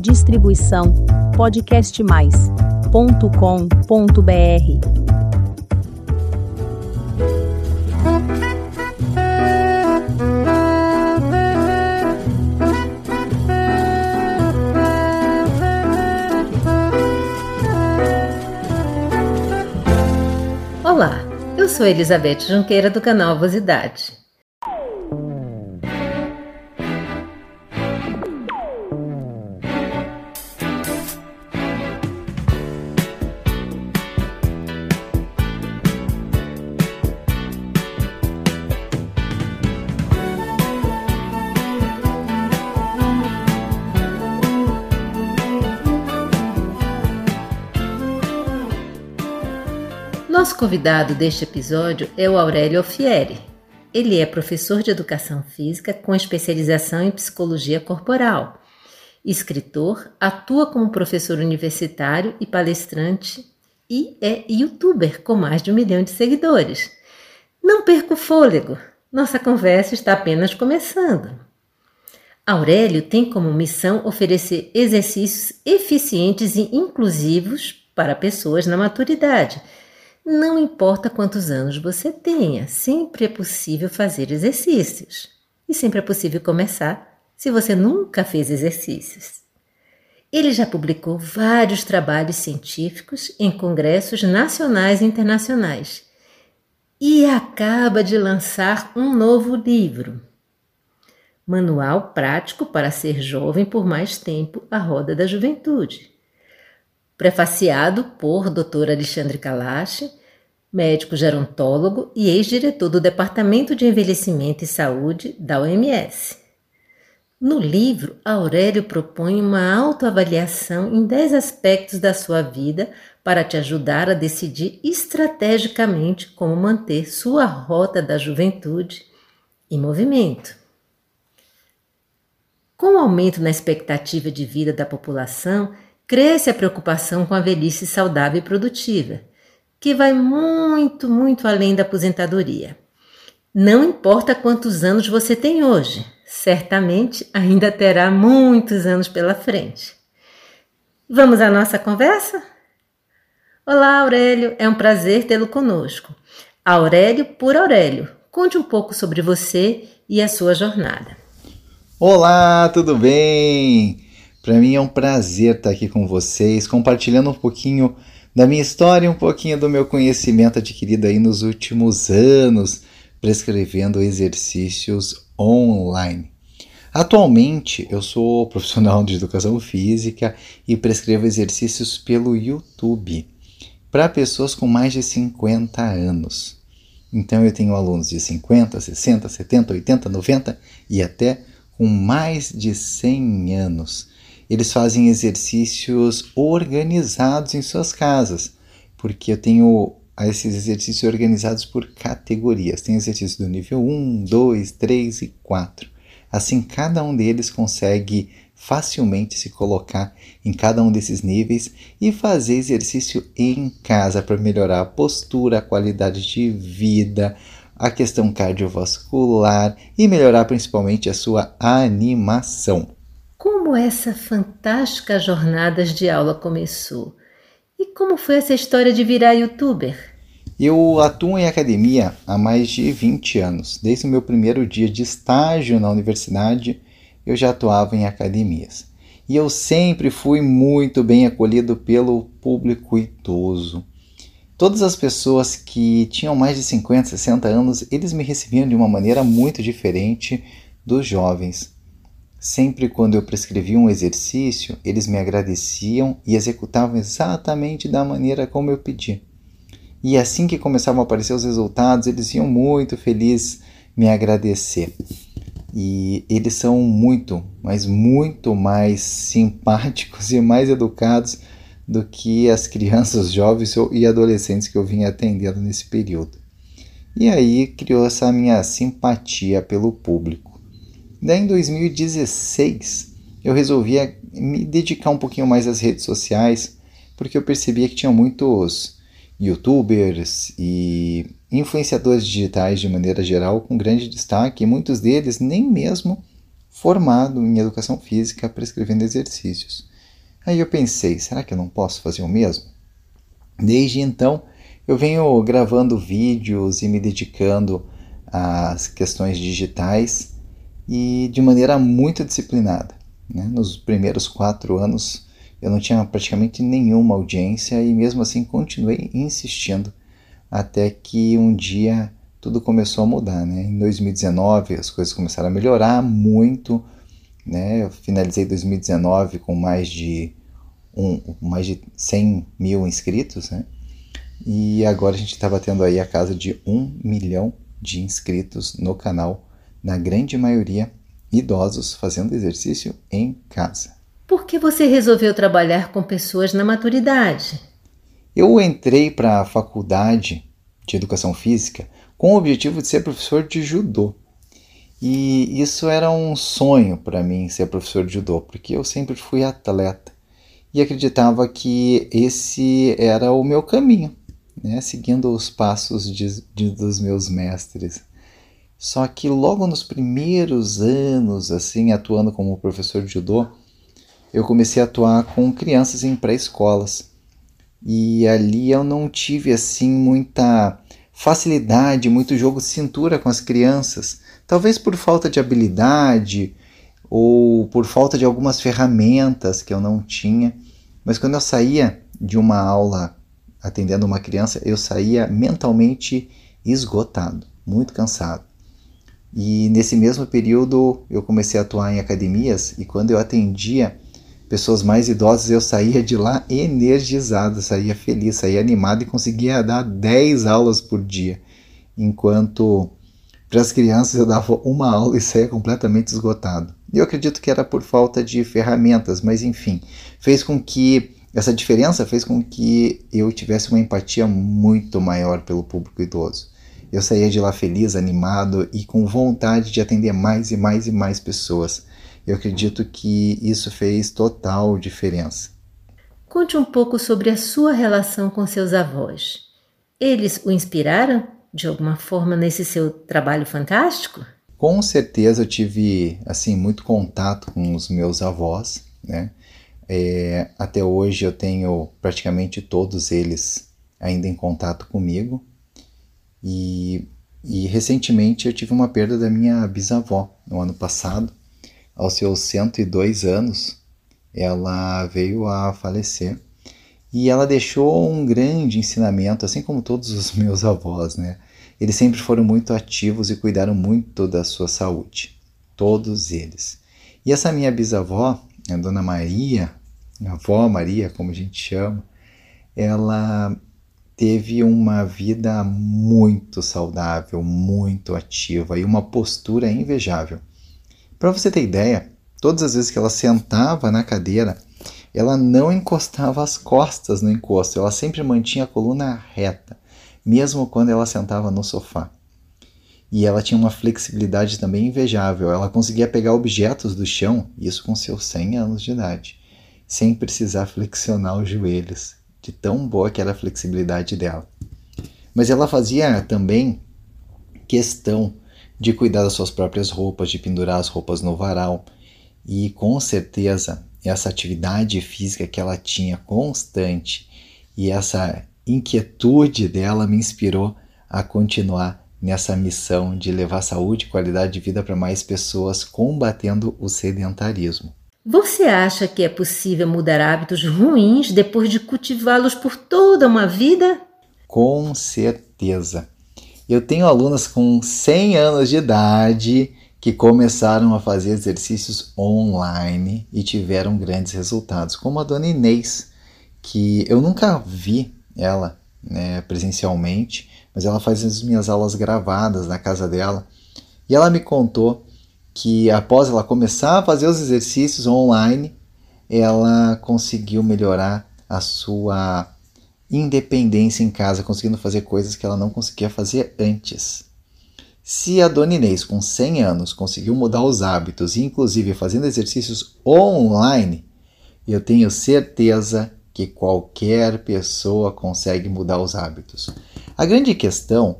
Distribuição podcastmais.com.br. Olá, eu sou Elizabeth Junqueira do canal Vosidade. Convidado deste episódio é o Aurélio Alfieri. Ele é professor de educação física com especialização em psicologia corporal. Escritor, atua como professor universitário e palestrante e é youtuber com mais de um milhão de seguidores. Não perca o fôlego, nossa conversa está apenas começando. Aurélio tem como missão oferecer exercícios eficientes e inclusivos para pessoas na maturidade não importa quantos anos você tenha, sempre é possível fazer exercícios. E sempre é possível começar se você nunca fez exercícios. Ele já publicou vários trabalhos científicos em congressos nacionais e internacionais e acaba de lançar um novo livro. Manual Prático para Ser Jovem por Mais Tempo à Roda da Juventude prefaciado por Dr. Alexandre Kalash, médico gerontólogo e ex-diretor do Departamento de Envelhecimento e Saúde da OMS. No livro, Aurélio propõe uma autoavaliação em 10 aspectos da sua vida para te ajudar a decidir estrategicamente como manter sua rota da juventude em movimento. Com o aumento na expectativa de vida da população, cresce a preocupação com a velhice saudável e produtiva, que vai muito, muito além da aposentadoria. Não importa quantos anos você tem hoje, certamente ainda terá muitos anos pela frente. Vamos à nossa conversa? Olá, Aurélio, é um prazer tê-lo conosco. Aurélio por Aurélio, conte um pouco sobre você e a sua jornada. Olá, tudo bem? Para mim é um prazer estar aqui com vocês, compartilhando um pouquinho da minha história um pouquinho do meu conhecimento adquirido aí nos últimos anos, prescrevendo exercícios online. Atualmente eu sou profissional de educação física e prescrevo exercícios pelo YouTube para pessoas com mais de 50 anos. Então eu tenho alunos de 50, 60, 70, 80, 90 e até com mais de 100 anos eles fazem exercícios organizados em suas casas, porque eu tenho esses exercícios organizados por categorias. Tem exercícios do nível 1, 2, 3 e 4. Assim, cada um deles consegue facilmente se colocar em cada um desses níveis e fazer exercício em casa para melhorar a postura, a qualidade de vida, a questão cardiovascular e melhorar principalmente a sua animação. Como essa fantástica jornada de aula começou? E como foi essa história de virar youtuber? Eu atuo em academia há mais de 20 anos. Desde o meu primeiro dia de estágio na universidade, eu já atuava em academias. E eu sempre fui muito bem acolhido pelo público idoso. Todas as pessoas que tinham mais de 50, 60 anos, eles me recebiam de uma maneira muito diferente dos jovens. Sempre quando eu prescrevia um exercício, eles me agradeciam e executavam exatamente da maneira como eu pedi. E assim que começavam a aparecer os resultados, eles iam muito felizes me agradecer. E eles são muito, mas muito mais simpáticos e mais educados do que as crianças, jovens e adolescentes que eu vinha atendendo nesse período. E aí criou essa minha simpatia pelo público. Daí em 2016 eu resolvi me dedicar um pouquinho mais às redes sociais, porque eu percebia que tinha muitos youtubers e influenciadores digitais de maneira geral com grande destaque, e muitos deles nem mesmo formado em educação física prescrevendo exercícios. Aí eu pensei, será que eu não posso fazer o mesmo? Desde então, eu venho gravando vídeos e me dedicando às questões digitais e de maneira muito disciplinada. Né? Nos primeiros quatro anos, eu não tinha praticamente nenhuma audiência e mesmo assim continuei insistindo até que um dia tudo começou a mudar. Né? Em 2019 as coisas começaram a melhorar muito. Né? Eu finalizei 2019 com mais de, um, mais de 100 mil inscritos. Né? E agora a gente está batendo aí a casa de um milhão de inscritos no canal, na grande maioria idosos fazendo exercício em casa. Por que você resolveu trabalhar com pessoas na maturidade? Eu entrei para a faculdade de educação física com o objetivo de ser professor de judô. E isso era um sonho para mim ser professor de judô, porque eu sempre fui atleta e acreditava que esse era o meu caminho, né? seguindo os passos de, de, dos meus mestres. Só que logo nos primeiros anos, assim, atuando como professor de judô, eu comecei a atuar com crianças em pré-escolas. E ali eu não tive assim muita facilidade, muito jogo de cintura com as crianças. Talvez por falta de habilidade ou por falta de algumas ferramentas que eu não tinha. Mas quando eu saía de uma aula atendendo uma criança, eu saía mentalmente esgotado, muito cansado. E nesse mesmo período eu comecei a atuar em academias e quando eu atendia pessoas mais idosas, eu saía de lá energizado, saía feliz, saía animado e conseguia dar 10 aulas por dia. Enquanto para as crianças eu dava uma aula e saía completamente esgotado. Eu acredito que era por falta de ferramentas, mas enfim, fez com que essa diferença fez com que eu tivesse uma empatia muito maior pelo público idoso. Eu saía de lá feliz, animado e com vontade de atender mais e mais e mais pessoas. Eu acredito que isso fez total diferença. Conte um pouco sobre a sua relação com seus avós. Eles o inspiraram de alguma forma nesse seu trabalho fantástico? Com certeza eu tive assim muito contato com os meus avós, né? É, até hoje eu tenho praticamente todos eles ainda em contato comigo e, e recentemente eu tive uma perda da minha bisavó no ano passado aos seus 102 anos, ela veio a falecer. E ela deixou um grande ensinamento, assim como todos os meus avós, né? Eles sempre foram muito ativos e cuidaram muito da sua saúde. Todos eles. E essa minha bisavó, a dona Maria, a avó Maria, como a gente chama, ela teve uma vida muito saudável, muito ativa e uma postura invejável. Para você ter ideia, todas as vezes que ela sentava na cadeira, ela não encostava as costas no encosto, ela sempre mantinha a coluna reta, mesmo quando ela sentava no sofá. E ela tinha uma flexibilidade também invejável, ela conseguia pegar objetos do chão, isso com seus 100 anos de idade, sem precisar flexionar os joelhos, de tão boa que era a flexibilidade dela. Mas ela fazia também questão de cuidar das suas próprias roupas, de pendurar as roupas no varal. E com certeza, essa atividade física que ela tinha constante e essa inquietude dela me inspirou a continuar nessa missão de levar saúde e qualidade de vida para mais pessoas combatendo o sedentarismo. Você acha que é possível mudar hábitos ruins depois de cultivá-los por toda uma vida? Com certeza. Eu tenho alunas com 100 anos de idade que começaram a fazer exercícios online e tiveram grandes resultados, como a dona Inês, que eu nunca vi ela né, presencialmente, mas ela faz as minhas aulas gravadas na casa dela e ela me contou que após ela começar a fazer os exercícios online, ela conseguiu melhorar a sua independência em casa, conseguindo fazer coisas que ela não conseguia fazer antes. Se a Dona Inês, com 100 anos, conseguiu mudar os hábitos, inclusive fazendo exercícios online, eu tenho certeza que qualquer pessoa consegue mudar os hábitos. A grande questão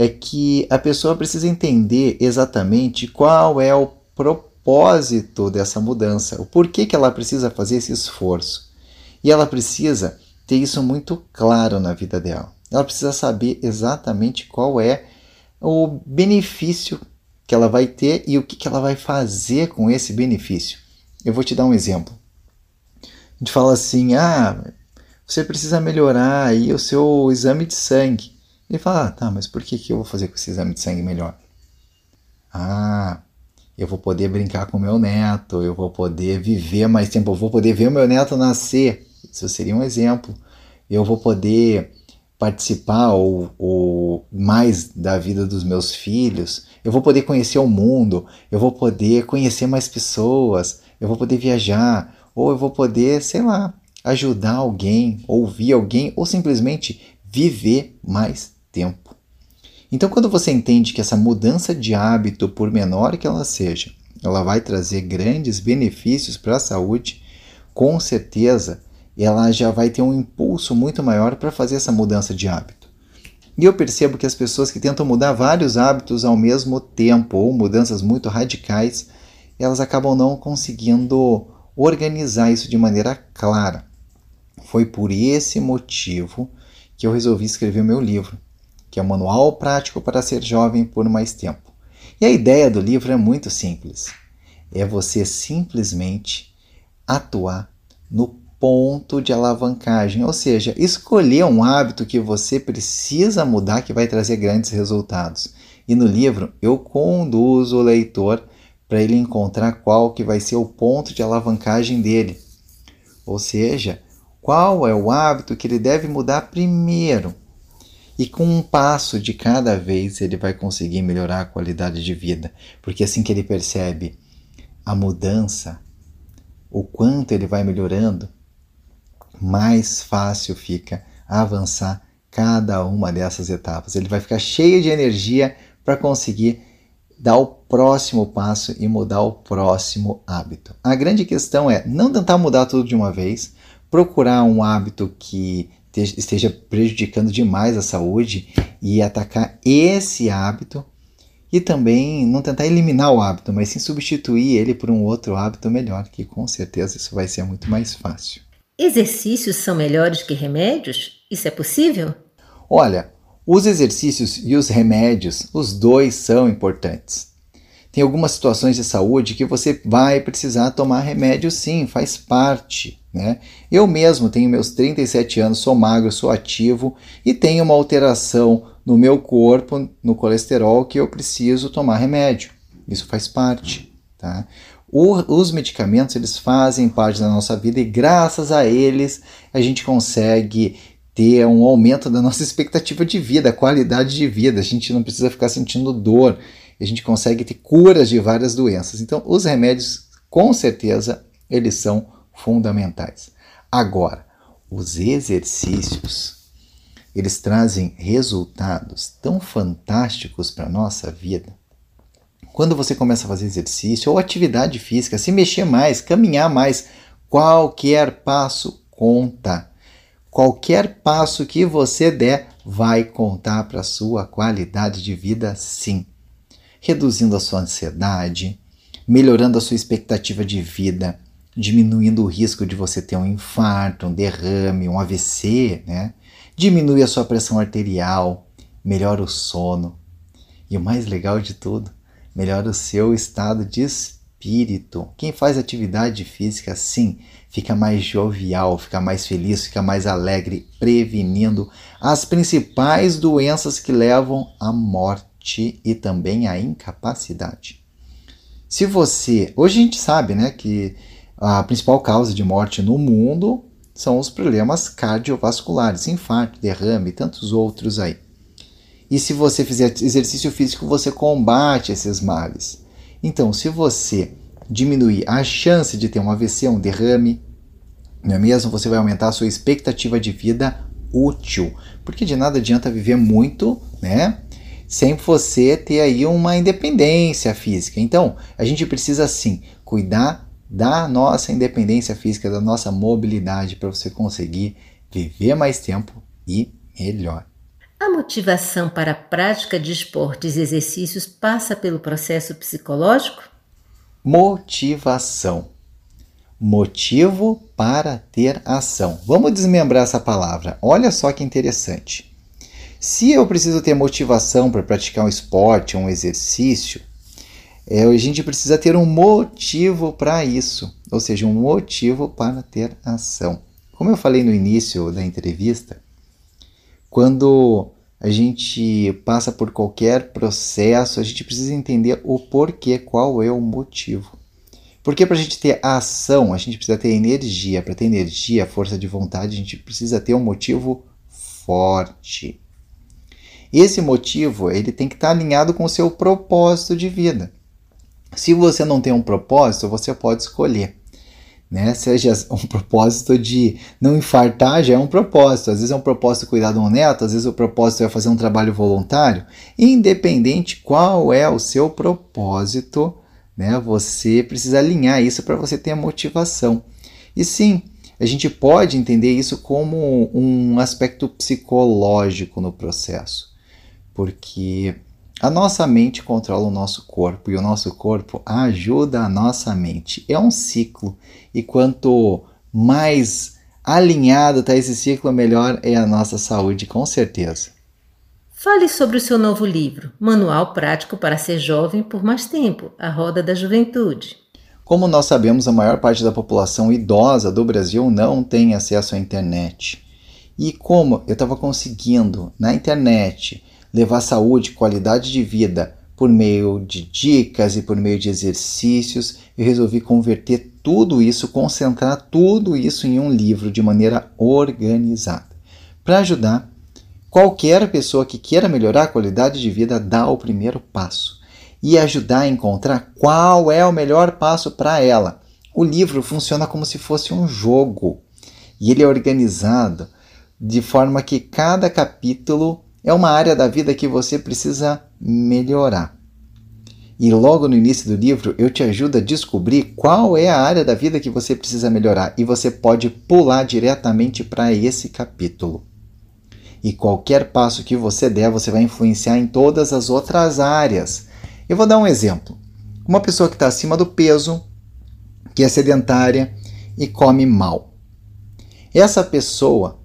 é que a pessoa precisa entender exatamente qual é o propósito dessa mudança, o porquê que ela precisa fazer esse esforço. E ela precisa ter isso muito claro na vida dela. Ela precisa saber exatamente qual é o benefício que ela vai ter e o que, que ela vai fazer com esse benefício. Eu vou te dar um exemplo. A gente fala assim: ah, você precisa melhorar aí o seu exame de sangue. Ele fala: ah, tá, mas por que, que eu vou fazer com esse exame de sangue melhor? Ah, eu vou poder brincar com meu neto, eu vou poder viver mais tempo, eu vou poder ver o meu neto nascer. Isso seria um exemplo. Eu vou poder participar ou, ou, mais da vida dos meus filhos, eu vou poder conhecer o mundo, eu vou poder conhecer mais pessoas, eu vou poder viajar, ou eu vou poder, sei lá, ajudar alguém, ouvir alguém, ou simplesmente viver mais tempo. Então, quando você entende que essa mudança de hábito, por menor que ela seja, ela vai trazer grandes benefícios para a saúde, com certeza ela já vai ter um impulso muito maior para fazer essa mudança de hábito. E eu percebo que as pessoas que tentam mudar vários hábitos ao mesmo tempo, ou mudanças muito radicais, elas acabam não conseguindo organizar isso de maneira clara. Foi por esse motivo que eu resolvi escrever o meu livro, que é o Manual Prático para Ser Jovem por Mais Tempo. E a ideia do livro é muito simples: é você simplesmente atuar no ponto de alavancagem, ou seja, escolher um hábito que você precisa mudar que vai trazer grandes resultados. E no livro eu conduzo o leitor para ele encontrar qual que vai ser o ponto de alavancagem dele. Ou seja, qual é o hábito que ele deve mudar primeiro. E com um passo de cada vez ele vai conseguir melhorar a qualidade de vida, porque assim que ele percebe a mudança, o quanto ele vai melhorando, mais fácil fica avançar cada uma dessas etapas. Ele vai ficar cheio de energia para conseguir dar o próximo passo e mudar o próximo hábito. A grande questão é não tentar mudar tudo de uma vez, procurar um hábito que esteja prejudicando demais a saúde e atacar esse hábito e também não tentar eliminar o hábito, mas sim substituir ele por um outro hábito melhor, que com certeza isso vai ser muito mais fácil. Exercícios são melhores que remédios? Isso é possível? Olha, os exercícios e os remédios, os dois são importantes. Tem algumas situações de saúde que você vai precisar tomar remédio sim, faz parte. Né? Eu mesmo tenho meus 37 anos, sou magro, sou ativo e tenho uma alteração no meu corpo, no colesterol, que eu preciso tomar remédio. Isso faz parte. Tá? O, os medicamentos eles fazem parte da nossa vida e graças a eles a gente consegue ter um aumento da nossa expectativa de vida, qualidade de vida. A gente não precisa ficar sentindo dor. A gente consegue ter curas de várias doenças. Então, os remédios, com certeza, eles são fundamentais. Agora, os exercícios, eles trazem resultados tão fantásticos para a nossa vida quando você começa a fazer exercício ou atividade física, se mexer mais, caminhar mais, qualquer passo conta. Qualquer passo que você der vai contar para a sua qualidade de vida, sim. Reduzindo a sua ansiedade, melhorando a sua expectativa de vida, diminuindo o risco de você ter um infarto, um derrame, um AVC, né? Diminui a sua pressão arterial, melhora o sono. E o mais legal de tudo, melhora o seu estado de espírito. Quem faz atividade física, sim, fica mais jovial, fica mais feliz, fica mais alegre, prevenindo as principais doenças que levam à morte e também à incapacidade. Se você, hoje a gente sabe, né, que a principal causa de morte no mundo são os problemas cardiovasculares, infarto, derrame e tantos outros aí. E se você fizer exercício físico, você combate esses males. Então, se você diminuir a chance de ter um AVC, um derrame, não é mesmo? Você vai aumentar a sua expectativa de vida útil. Porque de nada adianta viver muito, né? Sem você ter aí uma independência física. Então, a gente precisa sim cuidar da nossa independência física, da nossa mobilidade para você conseguir viver mais tempo e melhor. A motivação para a prática de esportes e exercícios passa pelo processo psicológico? motivação. Motivo para ter ação. Vamos desmembrar essa palavra. Olha só que interessante. Se eu preciso ter motivação para praticar um esporte, um exercício, é, a gente precisa ter um motivo para isso, ou seja, um motivo para ter ação. Como eu falei no início da entrevista, quando a gente passa por qualquer processo, a gente precisa entender o porquê, qual é o motivo. Porque para a gente ter ação, a gente precisa ter energia. Para ter energia, força de vontade, a gente precisa ter um motivo forte. Esse motivo ele tem que estar alinhado com o seu propósito de vida. Se você não tem um propósito, você pode escolher. Né? Seja um propósito de não infartar, já é um propósito. Às vezes é um propósito de cuidar de um neto, às vezes o propósito é fazer um trabalho voluntário. Independente qual é o seu propósito, né? você precisa alinhar isso para você ter a motivação. E sim, a gente pode entender isso como um aspecto psicológico no processo, porque a nossa mente controla o nosso corpo e o nosso corpo ajuda a nossa mente. É um ciclo e quanto mais alinhado está esse ciclo, melhor é a nossa saúde, com certeza. Fale sobre o seu novo livro, Manual Prático para Ser Jovem por Mais Tempo A Roda da Juventude. Como nós sabemos, a maior parte da população idosa do Brasil não tem acesso à internet. E como eu estava conseguindo na internet levar saúde, qualidade de vida por meio de dicas e por meio de exercícios, eu resolvi converter tudo isso, concentrar tudo isso em um livro de maneira organizada. Para ajudar qualquer pessoa que queira melhorar a qualidade de vida a dar o primeiro passo e ajudar a encontrar qual é o melhor passo para ela. O livro funciona como se fosse um jogo e ele é organizado de forma que cada capítulo é uma área da vida que você precisa melhorar. E logo no início do livro eu te ajudo a descobrir qual é a área da vida que você precisa melhorar e você pode pular diretamente para esse capítulo. E qualquer passo que você der, você vai influenciar em todas as outras áreas. Eu vou dar um exemplo. Uma pessoa que está acima do peso, que é sedentária e come mal. Essa pessoa,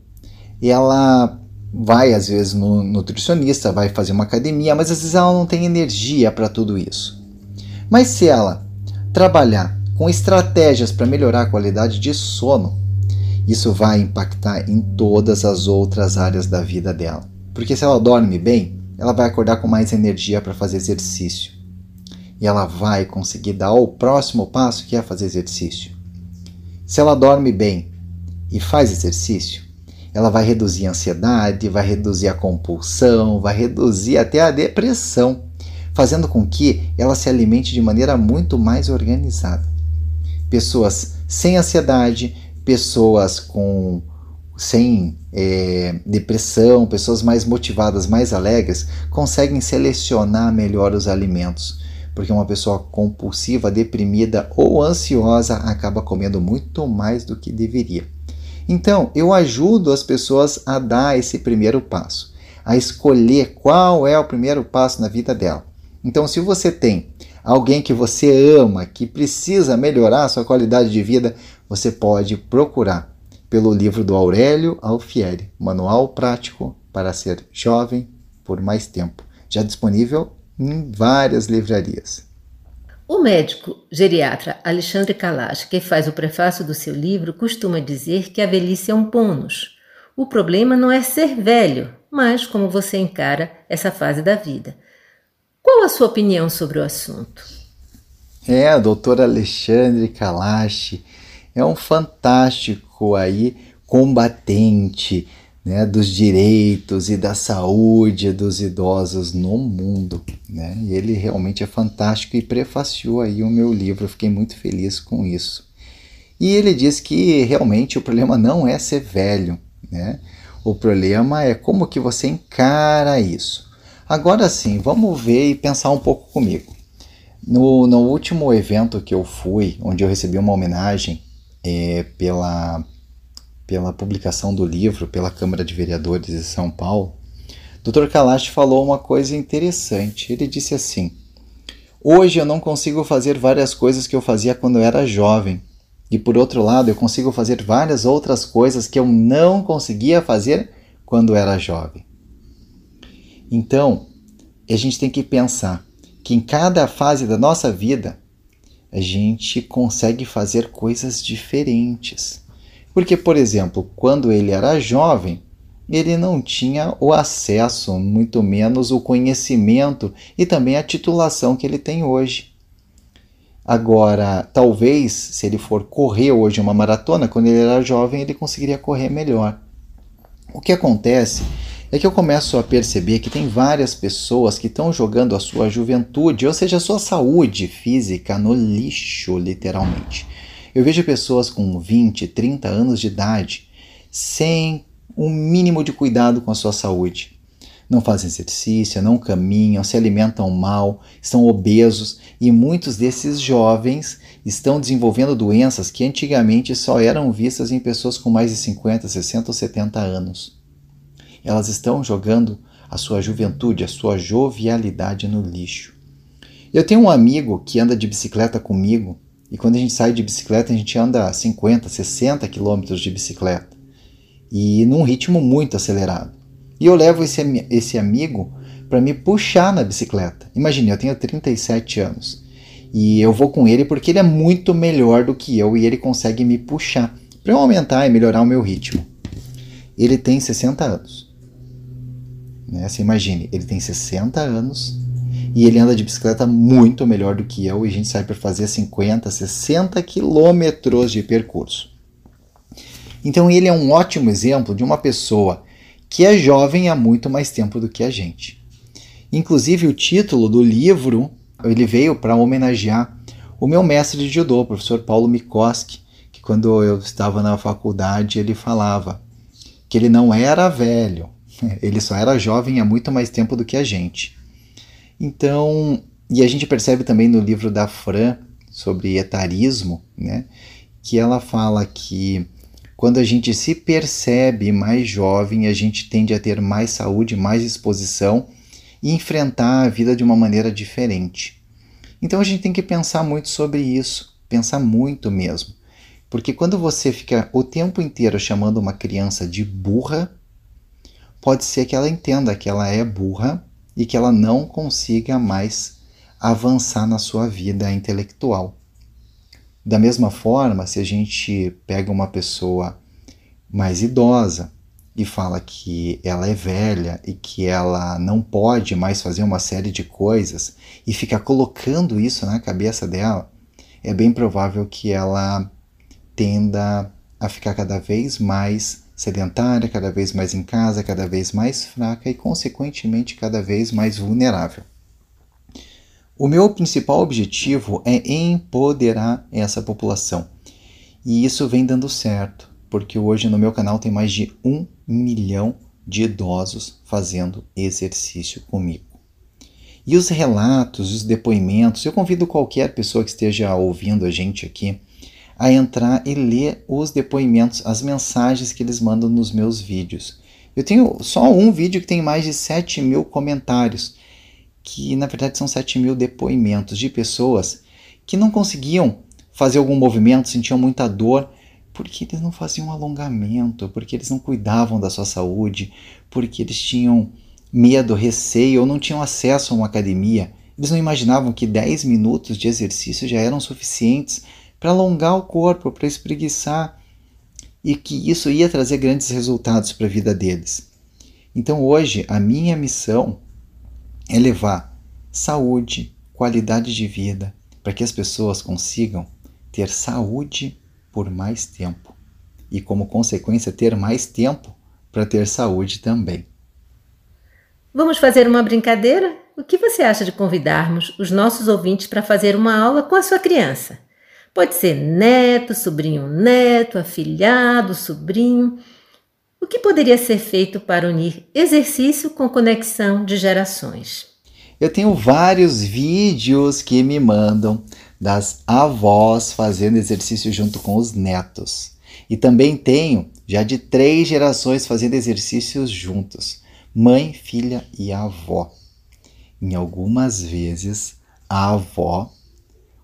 ela vai às vezes no nutricionista, vai fazer uma academia, mas às vezes ela não tem energia para tudo isso. Mas se ela trabalhar com estratégias para melhorar a qualidade de sono, isso vai impactar em todas as outras áreas da vida dela. Porque se ela dorme bem, ela vai acordar com mais energia para fazer exercício. E ela vai conseguir dar o próximo passo que é fazer exercício. Se ela dorme bem e faz exercício, ela vai reduzir a ansiedade, vai reduzir a compulsão, vai reduzir até a depressão, fazendo com que ela se alimente de maneira muito mais organizada. Pessoas sem ansiedade, pessoas com sem é, depressão, pessoas mais motivadas, mais alegres, conseguem selecionar melhor os alimentos. Porque uma pessoa compulsiva, deprimida ou ansiosa acaba comendo muito mais do que deveria. Então, eu ajudo as pessoas a dar esse primeiro passo, a escolher qual é o primeiro passo na vida dela. Então, se você tem alguém que você ama, que precisa melhorar a sua qualidade de vida, você pode procurar pelo livro do Aurélio Alfieri, Manual Prático para ser jovem por mais tempo, já disponível em várias livrarias. O médico geriatra Alexandre Kalash, que faz o prefácio do seu livro, costuma dizer que a velhice é um bônus. O problema não é ser velho, mas como você encara essa fase da vida. Qual a sua opinião sobre o assunto? É, o doutor Alexandre Kalash é um fantástico aí combatente né, dos direitos e da saúde dos idosos no mundo. Né? E ele realmente é fantástico e prefaciou aí o meu livro, eu fiquei muito feliz com isso. E ele diz que realmente o problema não é ser velho, né? o problema é como que você encara isso. Agora sim, vamos ver e pensar um pouco comigo. No, no último evento que eu fui, onde eu recebi uma homenagem é, pela pela publicação do livro pela Câmara de Vereadores de São Paulo, Dr. Kalash falou uma coisa interessante. Ele disse assim: Hoje eu não consigo fazer várias coisas que eu fazia quando eu era jovem. E por outro lado, eu consigo fazer várias outras coisas que eu não conseguia fazer quando era jovem. Então, a gente tem que pensar que em cada fase da nossa vida a gente consegue fazer coisas diferentes. Porque, por exemplo, quando ele era jovem, ele não tinha o acesso, muito menos o conhecimento e também a titulação que ele tem hoje. Agora, talvez, se ele for correr hoje uma maratona, quando ele era jovem, ele conseguiria correr melhor. O que acontece é que eu começo a perceber que tem várias pessoas que estão jogando a sua juventude, ou seja, a sua saúde física, no lixo, literalmente. Eu vejo pessoas com 20, 30 anos de idade sem um mínimo de cuidado com a sua saúde. Não fazem exercício, não caminham, se alimentam mal, estão obesos e muitos desses jovens estão desenvolvendo doenças que antigamente só eram vistas em pessoas com mais de 50, 60 ou 70 anos. Elas estão jogando a sua juventude, a sua jovialidade no lixo. Eu tenho um amigo que anda de bicicleta comigo e quando a gente sai de bicicleta a gente anda 50, 60 quilômetros de bicicleta e num ritmo muito acelerado. E eu levo esse, esse amigo para me puxar na bicicleta. Imagine, eu tenho 37 anos e eu vou com ele porque ele é muito melhor do que eu e ele consegue me puxar para eu aumentar e melhorar o meu ritmo. Ele tem 60 anos. Né? Você imagine, ele tem 60 anos e ele anda de bicicleta muito melhor do que eu e a gente sai para fazer 50, 60 quilômetros de percurso. Então ele é um ótimo exemplo de uma pessoa que é jovem há muito mais tempo do que a gente. Inclusive o título do livro ele veio para homenagear o meu mestre de judô, o professor Paulo Mikoski, que quando eu estava na faculdade ele falava que ele não era velho, ele só era jovem há muito mais tempo do que a gente. Então, e a gente percebe também no livro da Fran sobre etarismo, né, que ela fala que quando a gente se percebe mais jovem, a gente tende a ter mais saúde, mais exposição e enfrentar a vida de uma maneira diferente. Então a gente tem que pensar muito sobre isso, pensar muito mesmo. Porque quando você fica o tempo inteiro chamando uma criança de burra, pode ser que ela entenda que ela é burra e que ela não consiga mais avançar na sua vida intelectual. Da mesma forma, se a gente pega uma pessoa mais idosa e fala que ela é velha e que ela não pode mais fazer uma série de coisas e fica colocando isso na cabeça dela, é bem provável que ela tenda a ficar cada vez mais sedentária, cada vez mais em casa, cada vez mais fraca e, consequentemente, cada vez mais vulnerável. O meu principal objetivo é empoderar essa população. E isso vem dando certo, porque hoje no meu canal tem mais de um milhão de idosos fazendo exercício comigo. E os relatos, os depoimentos, eu convido qualquer pessoa que esteja ouvindo a gente aqui a entrar e ler os depoimentos, as mensagens que eles mandam nos meus vídeos. Eu tenho só um vídeo que tem mais de 7 mil comentários que na verdade são 7 mil depoimentos de pessoas que não conseguiam fazer algum movimento, sentiam muita dor, porque eles não faziam alongamento, porque eles não cuidavam da sua saúde, porque eles tinham medo, receio ou não tinham acesso a uma academia. Eles não imaginavam que 10 minutos de exercício já eram suficientes para alongar o corpo, para espreguiçar, e que isso ia trazer grandes resultados para a vida deles. Então hoje a minha missão é levar saúde, qualidade de vida, para que as pessoas consigam ter saúde por mais tempo e, como consequência, ter mais tempo para ter saúde também. Vamos fazer uma brincadeira? O que você acha de convidarmos os nossos ouvintes para fazer uma aula com a sua criança? Pode ser neto, sobrinho neto, afilhado, sobrinho. O que poderia ser feito para unir exercício com conexão de gerações? Eu tenho vários vídeos que me mandam das avós fazendo exercício junto com os netos. E também tenho já de três gerações fazendo exercícios juntos: mãe, filha e avó. Em algumas vezes, a avó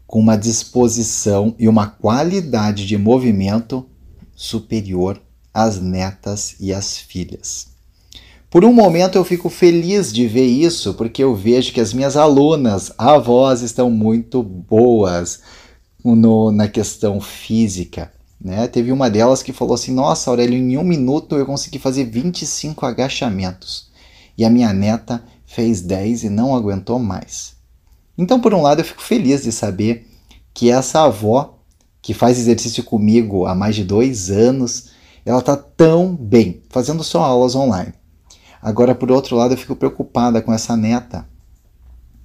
com uma disposição e uma qualidade de movimento superior às netas e às filhas. Por um momento eu fico feliz de ver isso, porque eu vejo que as minhas alunas, avós, estão muito boas no, na questão física. Né? Teve uma delas que falou assim: Nossa, Aurélio, em um minuto eu consegui fazer 25 agachamentos. E a minha neta fez 10 e não aguentou mais. Então, por um lado, eu fico feliz de saber que essa avó, que faz exercício comigo há mais de dois anos, ela está tão bem, fazendo só aulas online. Agora, por outro lado, eu fico preocupada com essa neta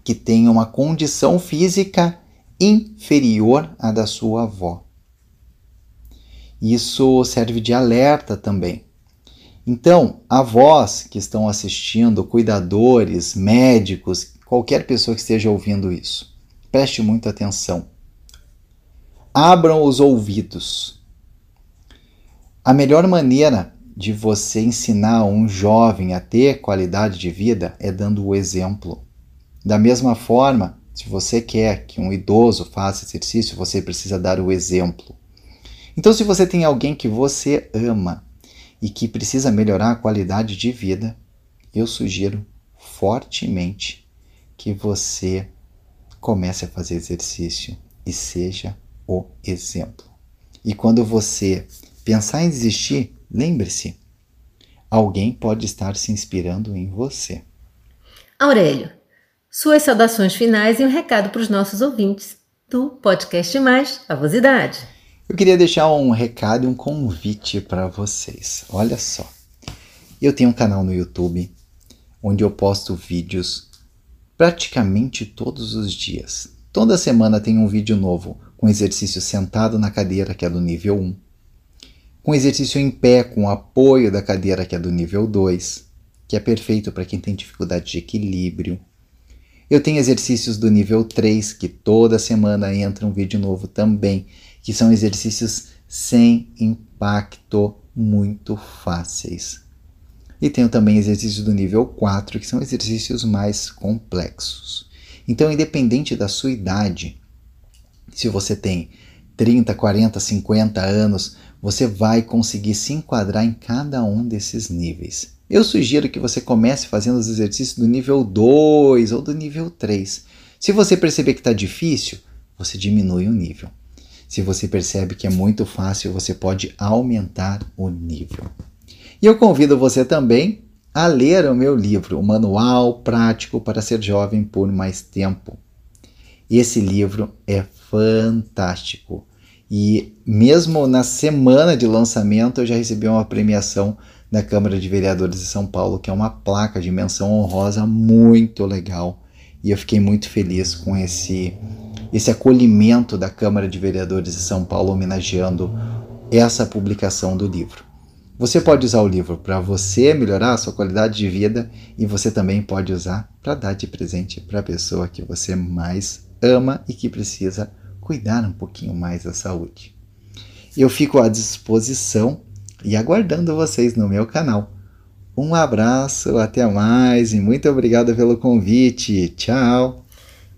que tem uma condição física inferior à da sua avó. Isso serve de alerta também. Então, avós que estão assistindo, cuidadores, médicos, qualquer pessoa que esteja ouvindo isso, preste muita atenção. Abram os ouvidos. A melhor maneira de você ensinar um jovem a ter qualidade de vida é dando o exemplo. Da mesma forma, se você quer que um idoso faça exercício, você precisa dar o exemplo. Então, se você tem alguém que você ama e que precisa melhorar a qualidade de vida, eu sugiro fortemente que você comece a fazer exercício e seja o exemplo. E quando você pensar em desistir, Lembre-se, alguém pode estar se inspirando em você. Aurélio, suas saudações finais e um recado para os nossos ouvintes do podcast Mais Avosidade. Eu queria deixar um recado e um convite para vocês. Olha só, eu tenho um canal no YouTube onde eu posto vídeos praticamente todos os dias. Toda semana tem um vídeo novo com exercício sentado na cadeira, que é do nível 1 com exercício em pé, com apoio da cadeira, que é do nível 2, que é perfeito para quem tem dificuldade de equilíbrio. Eu tenho exercícios do nível 3, que toda semana entra um vídeo novo também, que são exercícios sem impacto, muito fáceis. E tenho também exercícios do nível 4, que são exercícios mais complexos. Então, independente da sua idade, se você tem 30, 40, 50 anos, você vai conseguir se enquadrar em cada um desses níveis. Eu sugiro que você comece fazendo os exercícios do nível 2 ou do nível 3. Se você perceber que está difícil, você diminui o nível. Se você percebe que é muito fácil, você pode aumentar o nível. E eu convido você também a ler o meu livro, o Manual Prático para Ser Jovem por Mais Tempo. Esse livro é fantástico. E mesmo na semana de lançamento, eu já recebi uma premiação da Câmara de Vereadores de São Paulo, que é uma placa de menção honrosa muito legal. E eu fiquei muito feliz com esse, esse acolhimento da Câmara de Vereadores de São Paulo homenageando essa publicação do livro. Você pode usar o livro para você melhorar a sua qualidade de vida e você também pode usar para dar de presente para a pessoa que você mais ama e que precisa cuidar um pouquinho mais da saúde. Eu fico à disposição e aguardando vocês no meu canal. Um abraço, até mais e muito obrigado pelo convite. Tchau!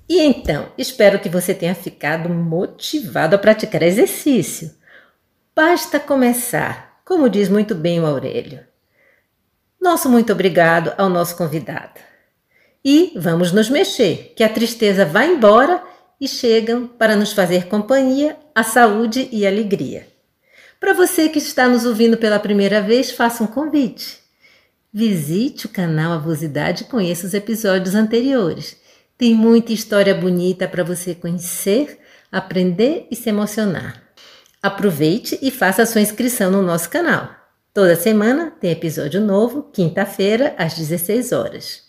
E então, espero que você tenha ficado motivado a praticar exercício. Basta começar, como diz muito bem o Aurélio. Nosso muito obrigado ao nosso convidado. E vamos nos mexer, que a tristeza vai embora e chegam para nos fazer companhia, a saúde e a alegria. Para você que está nos ouvindo pela primeira vez, faça um convite. Visite o canal Avosidade e conheça os episódios anteriores. Tem muita história bonita para você conhecer, aprender e se emocionar. Aproveite e faça sua inscrição no nosso canal. Toda semana tem episódio novo, quinta-feira, às 16 horas.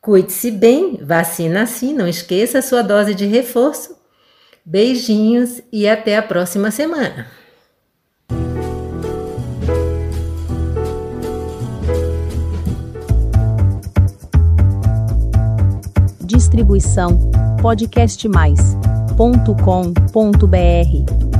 Cuide-se bem, vacina sim, não esqueça a sua dose de reforço. Beijinhos e até a próxima semana. Distribuição podcastmais.com.br